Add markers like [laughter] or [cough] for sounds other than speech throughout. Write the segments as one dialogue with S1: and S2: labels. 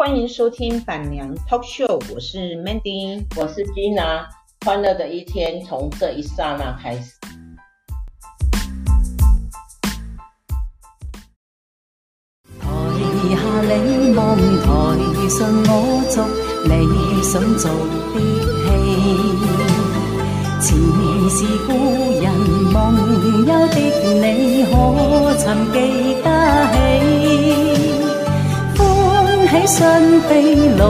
S1: 欢迎收听板娘 Talk Show，我是 Mandy，
S2: 我是 Gina，欢乐的一天从这一刹那开始。
S3: 台下你望，台上我做你想做的戏。前事故老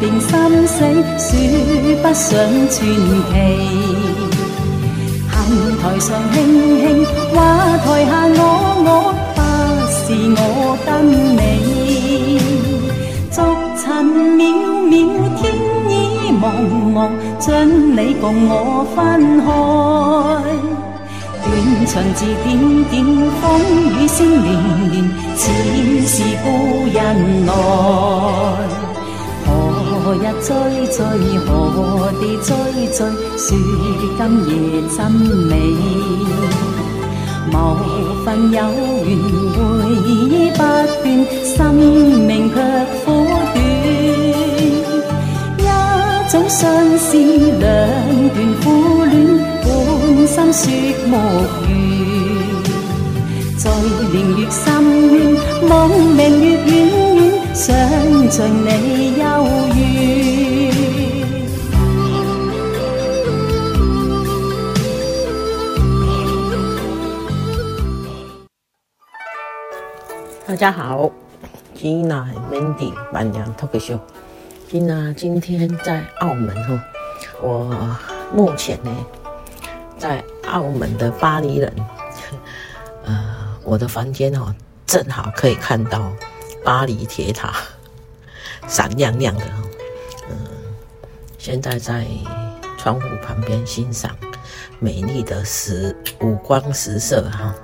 S3: 变心死，说不上传奇。行台上轻轻，话台下我我，不是我跟你，逐尘渺渺天意。茫茫将你共我分开，断肠字点点，风雨声连连，似是故人来。何日追追，何地追追，说今夜真美。某份有缘回忆不断，生命却苦短。一种相思两段苦恋，半生说无缘。在年月深渊，梦明月远远，想像你幽怨。
S2: 大家好，Gina 和 Mandy 板娘 Talk Show。今呢，今天在澳门哈，我目前呢在澳门的巴黎人，[laughs] 呃，我的房间哦，正好可以看到巴黎铁塔，[laughs] 闪亮亮的，嗯，现在在窗户旁边欣赏美丽的十五光十色哈。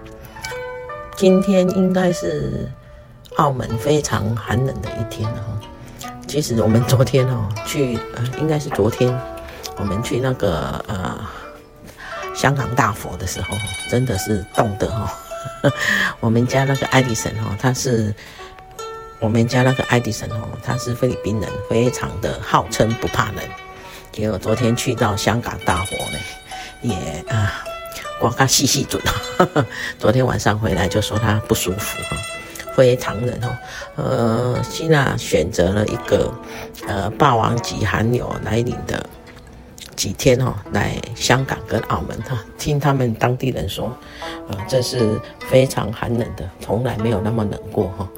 S2: 今天应该是澳门非常寒冷的一天哦。其实我们昨天哦去呃，应该是昨天，我们去那个呃香港大佛的时候，真的是冻得哈。[laughs] 我们家那个爱迪生哦，他是我们家那个爱迪生哦，他是菲律宾人，非常的号称不怕冷。结果昨天去到香港大佛呢，也啊，刮个细细准。[laughs] 昨天晚上回来就说他不舒服哈。非常冷哦，呃，希娜选择了一个呃霸王级寒流来临的几天哦，来香港跟澳门哈，听他们当地人说，呃，这是非常寒冷的，从来没有那么冷过哈，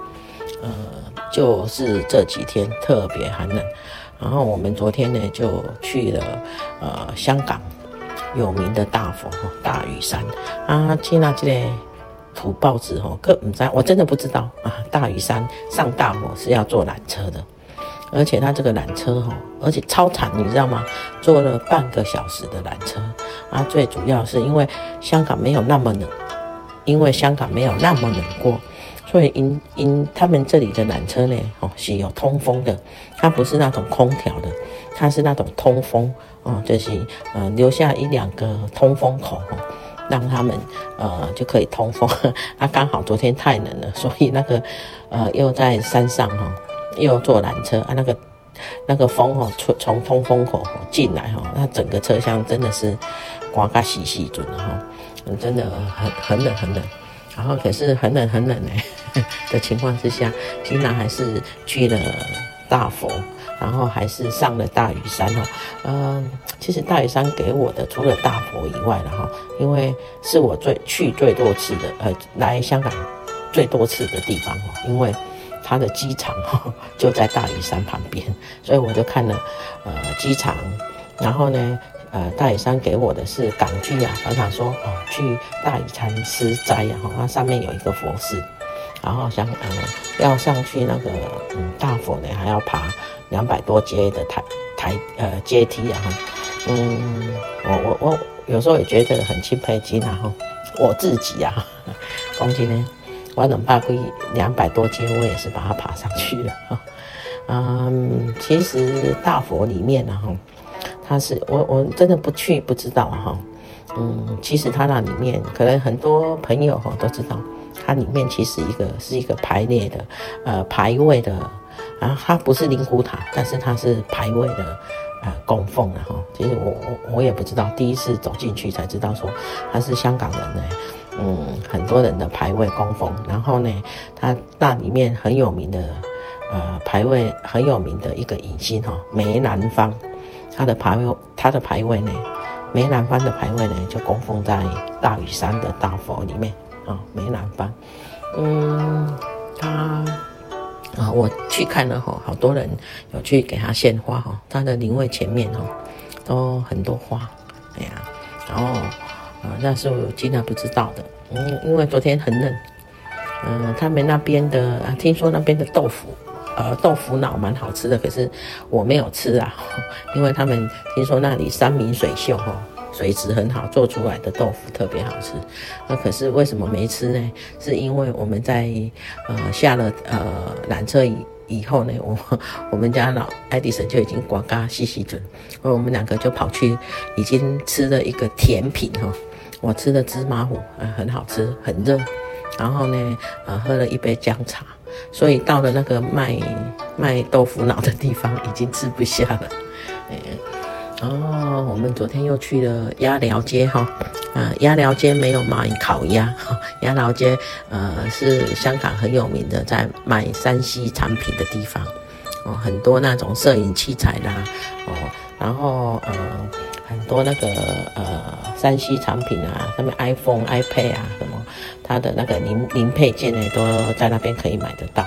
S2: 呃，就是这几天特别寒冷，然后我们昨天呢就去了呃香港有名的大佛大屿山啊，去那这里。土报纸哦，可唔知，我真的不知道啊！大屿山上大佛是要坐缆车的，而且他这个缆车哈，而且超长，你知道吗？坐了半个小时的缆车啊！最主要是因为香港没有那么冷，因为香港没有那么冷过，所以因因他们这里的缆车呢，哦是有通风的，它不是那种空调的，它是那种通风哦，就是呃留下一两个通风口哦。让他们呃就可以通风，[laughs] 啊，刚好昨天太冷了，所以那个呃又在山上哈，又坐缆车啊，那个那个风哈从从通风口进来哈，那整个车厢真的是刮个细细准哈，真的很很冷很冷，然后可是很冷很冷哎 [laughs] 的情况之下，竟然还是去了大佛。然后还是上了大屿山哦，嗯，其实大屿山给我的除了大佛以外了哈，因为是我最去最多次的，呃，来香港最多次的地方哦，因为它的机场哈 [laughs] 就在大屿山旁边，所以我就看了呃机场，然后呢，呃，大屿山给我的是港区啊，常常说啊去大屿山吃斋呀哈，它上面有一个佛寺。然后想呃要上去那个嗯大佛呢，还要爬两百多阶的台台呃阶梯啊，嗯，我我我有时候也觉得很钦佩吉娜哈，我自己啊，[laughs] 讲真呢，我能爬过两百多斤，我也是把它爬上去了哈，嗯，其实大佛里面呢哈，它是我我真的不去不知道哈，嗯，其实它那里面可能很多朋友哈都知道。它里面其实一个是一个排列的，呃，排位的，啊，它不是灵骨塔，但是它是排位的呃供奉的哈。其实我我我也不知道，第一次走进去才知道说它是香港人呢，嗯，很多人的牌位供奉。然后呢，他那里面很有名的呃牌位很有名的一个影星哈，梅兰芳，他的牌位他的牌位呢，梅兰芳的牌位呢就供奉在大屿山的大佛里面啊，梅兰芳，嗯，他。啊，我去看了哈，好多人有去给他献花哈，他的灵位前面哈都很多花，哎呀，然后啊，那是我经常不知道的，嗯，因为昨天很冷，嗯，他们那边的啊听说那边的豆腐，呃，豆腐脑蛮好吃的，可是我没有吃啊，[laughs] 因为他们听说那里山明水秀哈。水质很好，做出来的豆腐特别好吃。那可是为什么没吃呢？是因为我们在呃下了呃缆车以以后呢，我我们家老爱迪生就已经呱呱洗洗准，我们两个就跑去已经吃了一个甜品哈。我吃的芝麻糊，呃，很好吃，很热。然后呢，呃，喝了一杯姜茶，所以到了那个卖卖豆腐脑的地方，已经吃不下了。[laughs] 哦，我们昨天又去了鸭寮街哈，啊，鸭寮街没有卖烤鸭，哈，[laughs] 鸭寮街呃是香港很有名的，在卖山西产品的地方，哦，很多那种摄影器材啦，哦，然后呃很多那个呃三 C 产品啊，什么 iPhone、iPad 啊什么，它的那个零零配件呢都在那边可以买得到。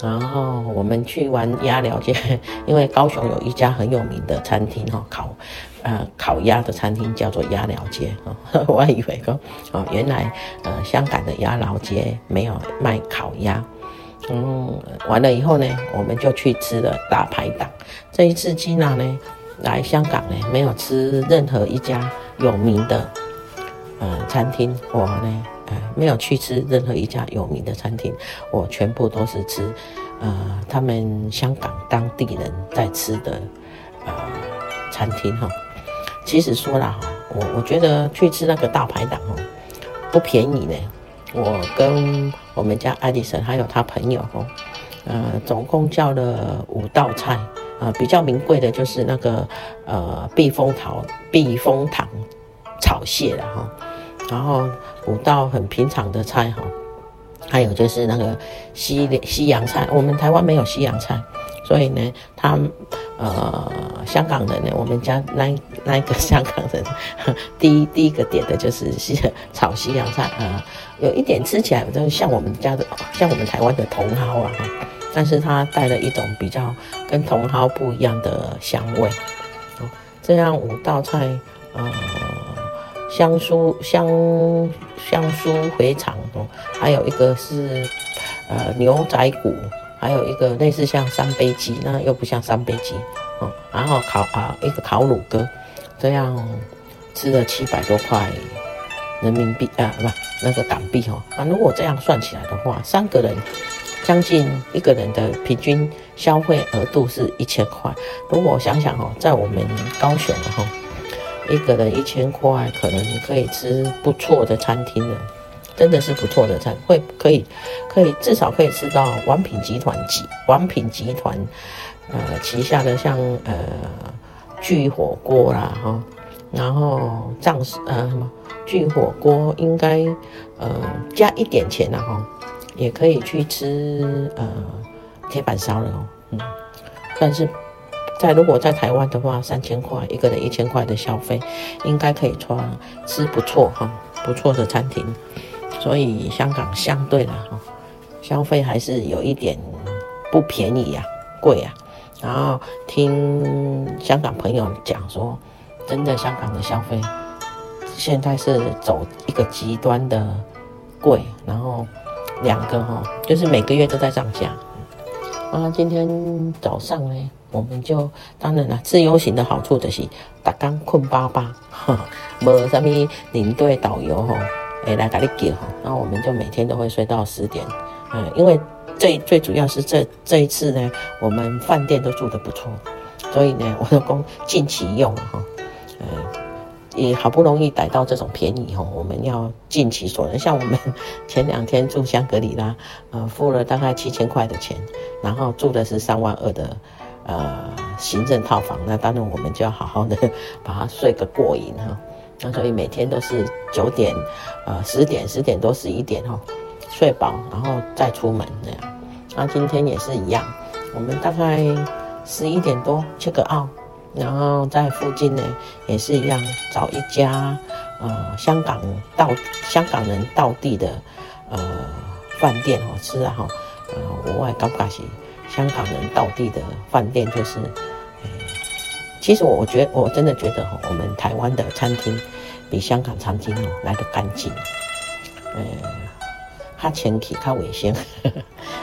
S2: 然后我们去玩鸭寮街，[laughs] 因为高雄有一家很有名的餐厅哈，烤呃烤鸭的餐厅叫做鸭寮街哈，[laughs] 我还以为说哦原来呃香港的鸭寮街没有卖烤鸭，嗯，完了以后呢，我们就去吃了大排档。这一次吉娜呢来香港呢，没有吃任何一家有名的呃餐厅，我呢呃。没有去吃任何一家有名的餐厅，我全部都是吃，呃，他们香港当地人在吃的，呃，餐厅哈。其实说了哈，我我觉得去吃那个大排档哦，不便宜呢。我跟我们家爱迪生还有他朋友哦，呃，总共叫了五道菜，呃，比较名贵的就是那个呃避风塘避风塘炒蟹了哈。然后五道很平常的菜哈，还有就是那个西西洋菜，我们台湾没有西洋菜，所以呢，他呃香港人呢，我们家那那一个 [laughs] 香港人，第一第一个点的就是西 [laughs] 炒西洋菜啊、有一点吃起来就像我们家的像我们台湾的茼蒿啊，但是它带了一种比较跟茼蒿不一样的香味，哦，这样五道菜呃。香酥香香酥肥肠哦，还有一个是呃牛仔骨，还有一个类似像三杯鸡，那又不像三杯鸡哦。然后烤啊一个烤乳鸽，这样吃了七百多块人民币啊，不那个港币哦。啊，如果这样算起来的话，三个人将近一个人的平均消费额度是一千块。如果想想哦，在我们高雄的哈。一个人一千块，可能可以吃不错的餐厅了，真的是不错的餐，会可以可以至少可以吃到王品集团集王品集团呃旗下的像呃聚火锅啦哈，然后藏式呃什么聚火锅应该呃加一点钱了哈，也可以去吃呃铁板烧了哦，嗯，但是。在如果在台湾的话，三千块一个人一千块的消费，应该可以穿吃不错哈，不错的餐厅。所以香港相对的哈，消费还是有一点不便宜呀，贵呀。然后听香港朋友讲说，真的香港的消费现在是走一个极端的贵，然后两个哈，就是每个月都在涨价。啊，今天早上呢？我们就当然了，自由行的好处就是，大刚困巴巴，哈没什么领队导游吼，哎来给你叫吼，那我们就每天都会睡到十点，嗯，因为最最主要是这这一次呢，我们饭店都住得不错，所以呢，我就讲尽其用哈，也好不容易逮到这种便宜哦，我们要尽其所能。像我们前两天住香格里拉，呃，付了大概七千块的钱，然后住的是三万二的呃行政套房，那当然我们就要好好的 [laughs] 把它睡个过瘾哈。那所以每天都是九点，呃十点十点多十一点哈，睡饱然后再出门这样。那今天也是一样，我们大概十一点多 check out。然后在附近呢，也是一样，找一家呃香港到香港人到地的呃饭店哦吃啊哈，呃我也感觉是香港人到地的饭店，就是，呃，其实我我觉得我真的觉得哈，我们台湾的餐厅比香港餐厅哦来得干净，呃，它前提它卫生，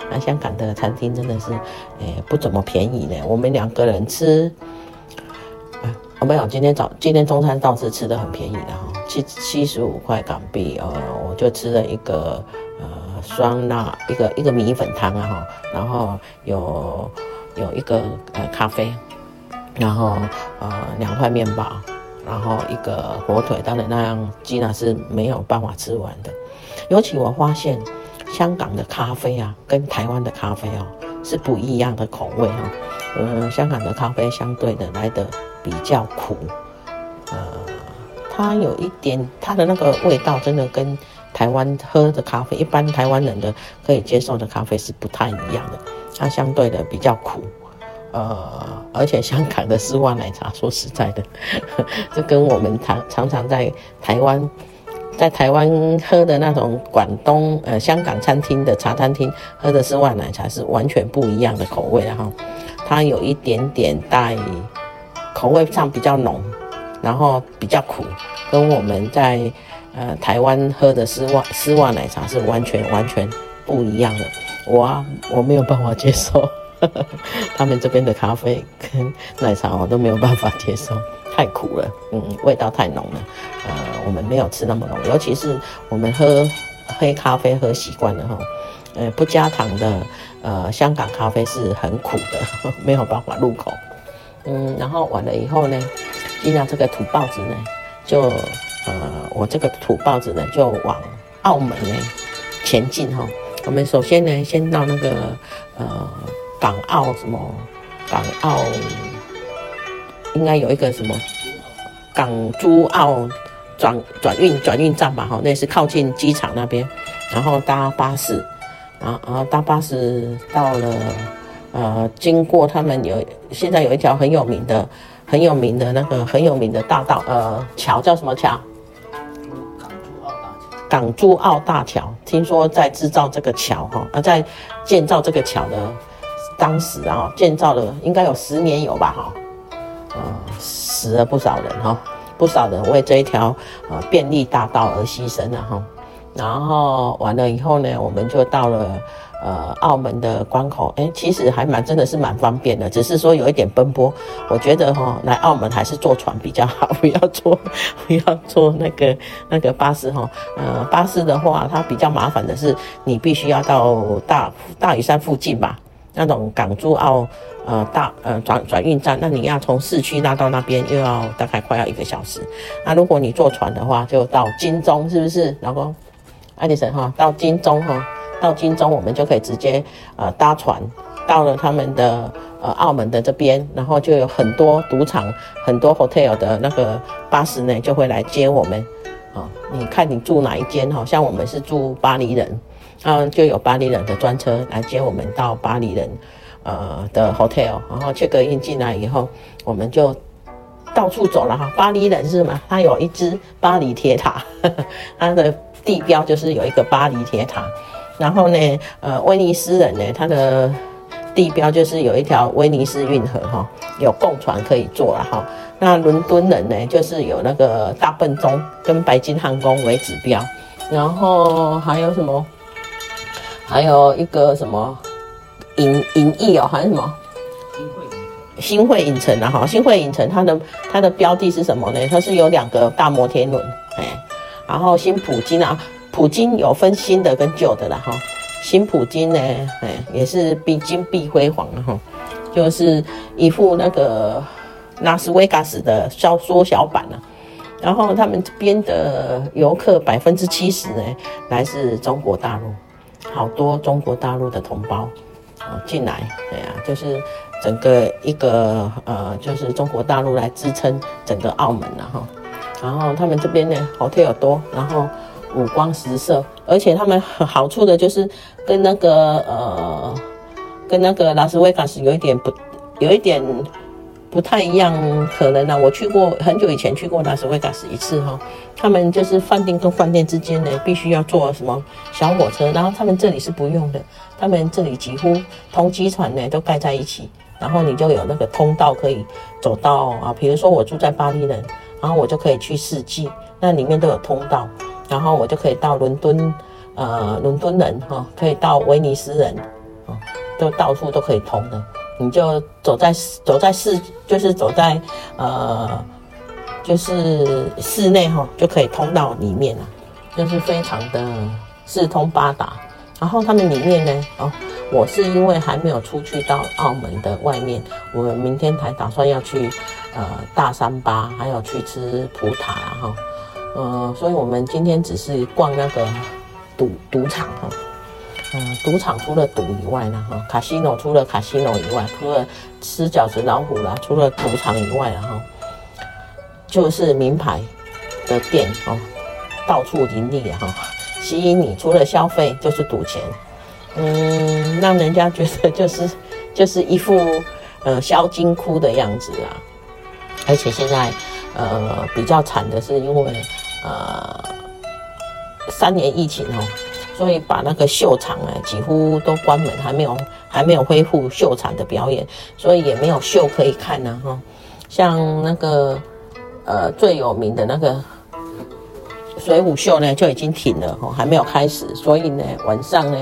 S2: 那 [laughs] 香港的餐厅真的是，呃不怎么便宜呢，我们两个人吃。没有，今天早今天中餐倒是吃的很便宜的哈，七七十五块港币，呃，我就吃了一个呃酸辣一个一个米粉汤啊哈，然后有有一个呃咖啡，然后呃两块面包，然后一个火腿，当然那样基娜是没有办法吃完的。尤其我发现香港的咖啡啊，跟台湾的咖啡哦是不一样的口味哈，嗯，香港的咖啡相对的来的。比较苦，呃，它有一点它的那个味道，真的跟台湾喝的咖啡，一般台湾人的可以接受的咖啡是不太一样的。它相对的比较苦，呃，而且香港的丝袜奶茶，说实在的，[laughs] 这跟我们常常常在台湾在台湾喝的那种广东呃香港餐厅的茶餐厅喝的丝袜奶茶是完全不一样的口味，然后它有一点点带。口味上比较浓，然后比较苦，跟我们在呃台湾喝的丝袜丝袜奶茶是完全完全不一样的。我啊，我没有办法接受 [laughs] 他们这边的咖啡跟奶茶，我都没有办法接受，太苦了，嗯，味道太浓了。呃，我们没有吃那么浓，尤其是我们喝黑咖啡喝习惯了哈，呃，不加糖的呃香港咖啡是很苦的，[laughs] 没有办法入口。嗯，然后完了以后呢，进了这个土包子呢，就呃，我这个土包子呢，就往澳门呢前进哈、哦。我们首先呢，先到那个呃港澳什么港澳，应该有一个什么港珠澳转转运转运站吧哈，那是靠近机场那边，然后搭巴士，啊啊！大巴士到了。呃，经过他们有现在有一条很有名的、很有名的那个很有名的大道，呃，桥叫什么桥？港珠澳大桥。听说在制造这个桥哈，呃，在建造这个桥的当时啊，建造了应该有十年有吧哈，呃，死了不少人哈，不少人为这一条呃便利大道而牺牲了哈。然后完了以后呢，我们就到了。呃，澳门的关口，哎，其实还蛮，真的是蛮方便的，只是说有一点奔波。我觉得哈、哦，来澳门还是坐船比较好，[laughs] 不要坐，不要坐那个那个巴士哈、哦。呃，巴士的话，它比较麻烦的是，你必须要到大大屿山附近吧，那种港珠澳呃大呃转转运站，那你要从市区拉到那边，又要大概快要一个小时。那如果你坐船的话，就到金钟，是不是，老公？爱迪生哈，到金钟哈。到金钟，我们就可以直接呃搭船到了他们的呃澳门的这边，然后就有很多赌场、很多 hotel 的那个巴士呢，就会来接我们。啊、你看你住哪一间？好像我们是住巴黎人，啊，就有巴黎人的专车来接我们到巴黎人呃的 hotel，然后 check in 进来以后，我们就到处走了哈。巴黎人是吗？他有一只巴黎铁塔，呵呵，他的地标就是有一个巴黎铁塔。然后呢，呃，威尼斯人呢，他的地标就是有一条威尼斯运河哈，有共船可以坐了哈。那伦敦人呢，就是有那个大笨钟跟白金汉宫为指标。然后还有什么？还有一个什么影影艺哦，还是什么？新会影城啊哈，新会影城它的它的标的是什么呢？它是有两个大摩天轮，哎，然后新普京啊。普京有分新的跟旧的了哈，新普京呢，哎，也是比金碧辉煌哈，就是一副那个拉斯维加斯的小缩小版了，然后他们这边的游客百分之七十呢，来自中国大陆，好多中国大陆的同胞啊进来，对、啊，就是整个一个呃，就是中国大陆来支撑整个澳门了哈。然后他们这边呢，hotel 多，然后五光十色，而且他们好处的就是跟那个呃，跟那个拉斯维加斯有一点不，有一点。不太一样，可能呢、我去过很久以前去过拉斯维加斯一次哈，他们就是饭店跟饭店之间呢，必须要坐什么小火车，然后他们这里是不用的，他们这里几乎同机船呢都盖在一起，然后你就有那个通道可以走到啊，比如说我住在巴黎人，然后我就可以去四季，那里面都有通道，然后我就可以到伦敦，呃，伦敦人哈，可以到威尼斯人，哦，都到处都可以通的。你就走在走在市，就是走在呃，就是室内哈，就可以通到里面了，就是非常的四通八达。然后他们里面呢，哦，我是因为还没有出去到澳门的外面，我明天才打算要去呃大三巴，还有去吃葡挞哈，呃，所以我们今天只是逛那个赌赌场哈。嗯，赌场除了赌以外呢，哈，卡西诺除了卡西诺以外，除了吃饺子老虎啦，除了赌场以外，哈，就是名牌的店哦，到处林立哈，吸引你。除了消费就是赌钱，嗯，让人家觉得就是就是一副呃销金窟的样子啊。而且现在呃比较惨的是，因为呃三年疫情哦。所以把那个秀场哎，几乎都关门，还没有还没有恢复秀场的表演，所以也没有秀可以看呢哈。像那个呃最有名的那个水舞秀呢，就已经停了哈，还没有开始。所以呢，晚上呢，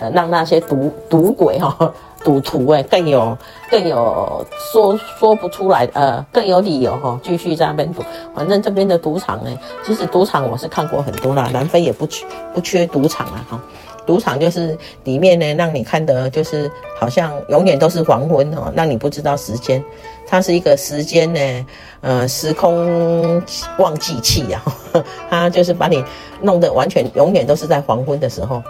S2: 呃 [laughs] 让那些赌赌鬼哈。赌徒哎，更有更有说说不出来，呃，更有理由哈，继续在那边赌。反正这边的赌场呢，其实赌场我是看过很多啦，南非也不缺不缺赌场啊哈。赌场就是里面呢，让你看的就是好像永远都是黄昏哦，让你不知道时间。它是一个时间呢，呃，时空忘记器啊，它就是把你弄得完全永远都是在黄昏的时候，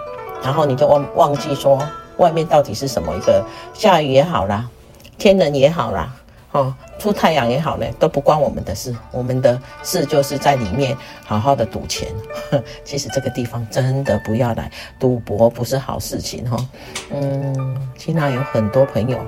S2: 然后你就忘忘记说。外面到底是什么一个下雨也好啦，天冷也好啦，哦，出太阳也好呢，都不关我们的事。我们的事就是在里面好好的赌钱。[laughs] 其实这个地方真的不要来赌博，不是好事情哈。嗯，经常有很多朋友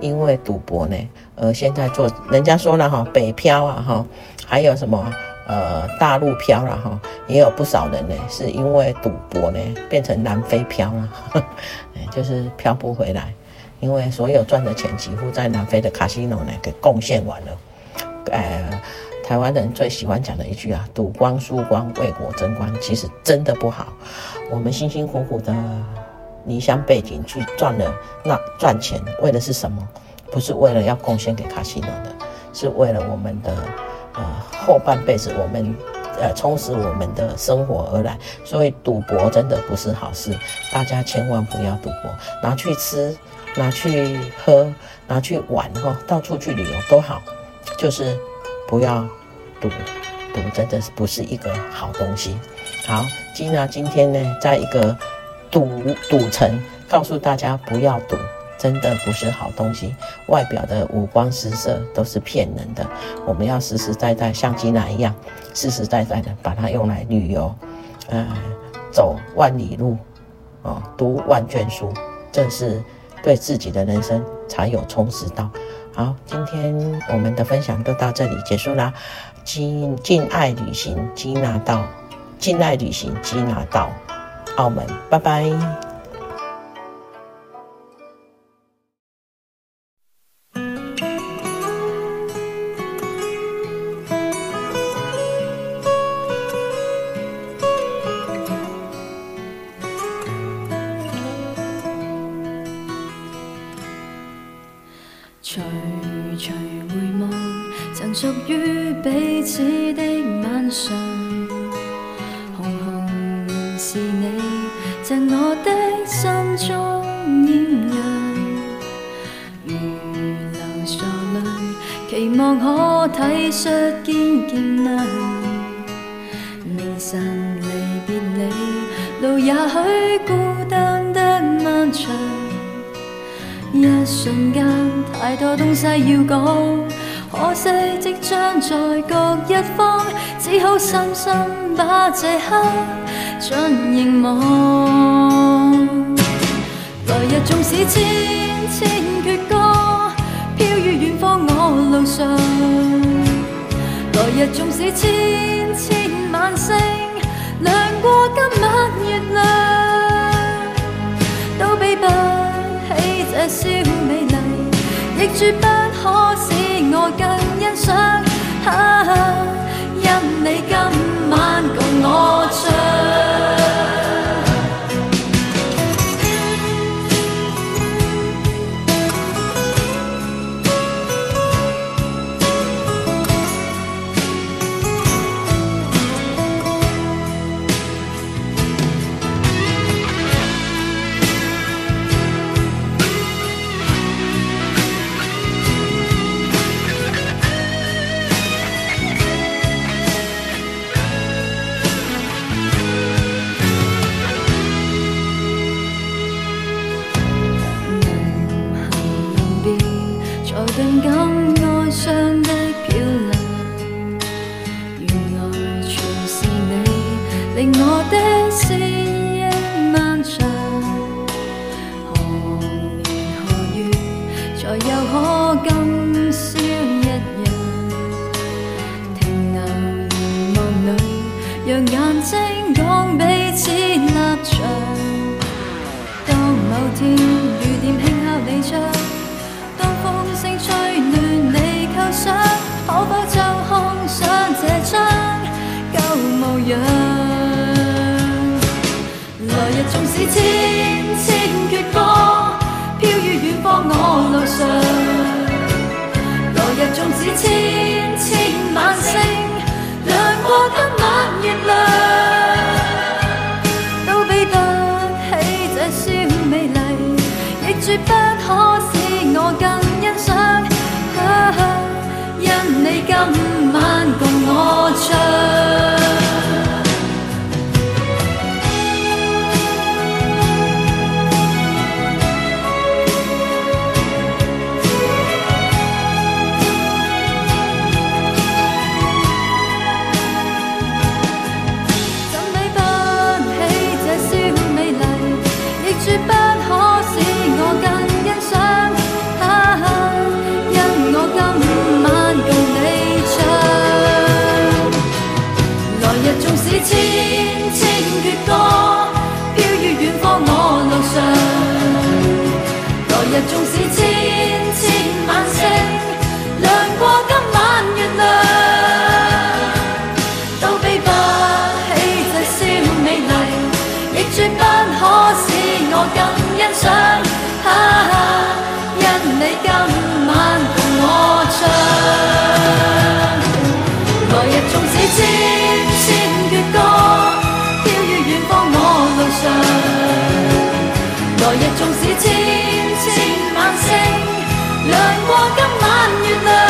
S2: 因为赌博呢，呃，现在做人家说了哈，北漂啊哈，还有什么？呃，大陆漂了哈，也有不少人呢，是因为赌博呢，变成南非漂了，[laughs] 就是漂不回来，因为所有赚的钱几乎在南非的卡西诺呢给贡献完了。呃，台湾人最喜欢讲的一句啊，赌光输光，为国争光，其实真的不好。我们辛辛苦苦的离乡背井去赚了那赚钱，为的是什么？不是为了要贡献给卡西诺的，是为了我们的。呃，后半辈子我们，呃，充实我们的生活而来，所以赌博真的不是好事，大家千万不要赌博，拿去吃，拿去喝，拿去玩哈，到处去旅游都好，就是不要赌，赌真的是不是一个好东西。好，吉娜今天呢，在一个赌赌城，告诉大家不要赌。真的不是好东西，外表的五光十色都是骗人的。我们要实实在在像吉娜一样，实实在在的把它用来旅游，呃，走万里路，哦，读万卷书，这是对自己的人生才有充实到。好，今天我们的分享就到这里结束啦。金静爱旅行，吉娜到，静爱旅行，吉娜到澳门，拜拜。
S4: 在我的心中艳阳，如流傻泪。期望可体恤坚健啊！离散离别你，路也许孤单得漫长。一瞬间，太多东西要讲，可惜即将在各一方，只好深深把这刻尽凝望。来日纵使千千阙歌，飘于远方我路上。来日纵使千千晚星，亮过今晚月亮，都比不起这宵美丽，亦绝不 빛이 来日纵使千千晚星亮过今晚月亮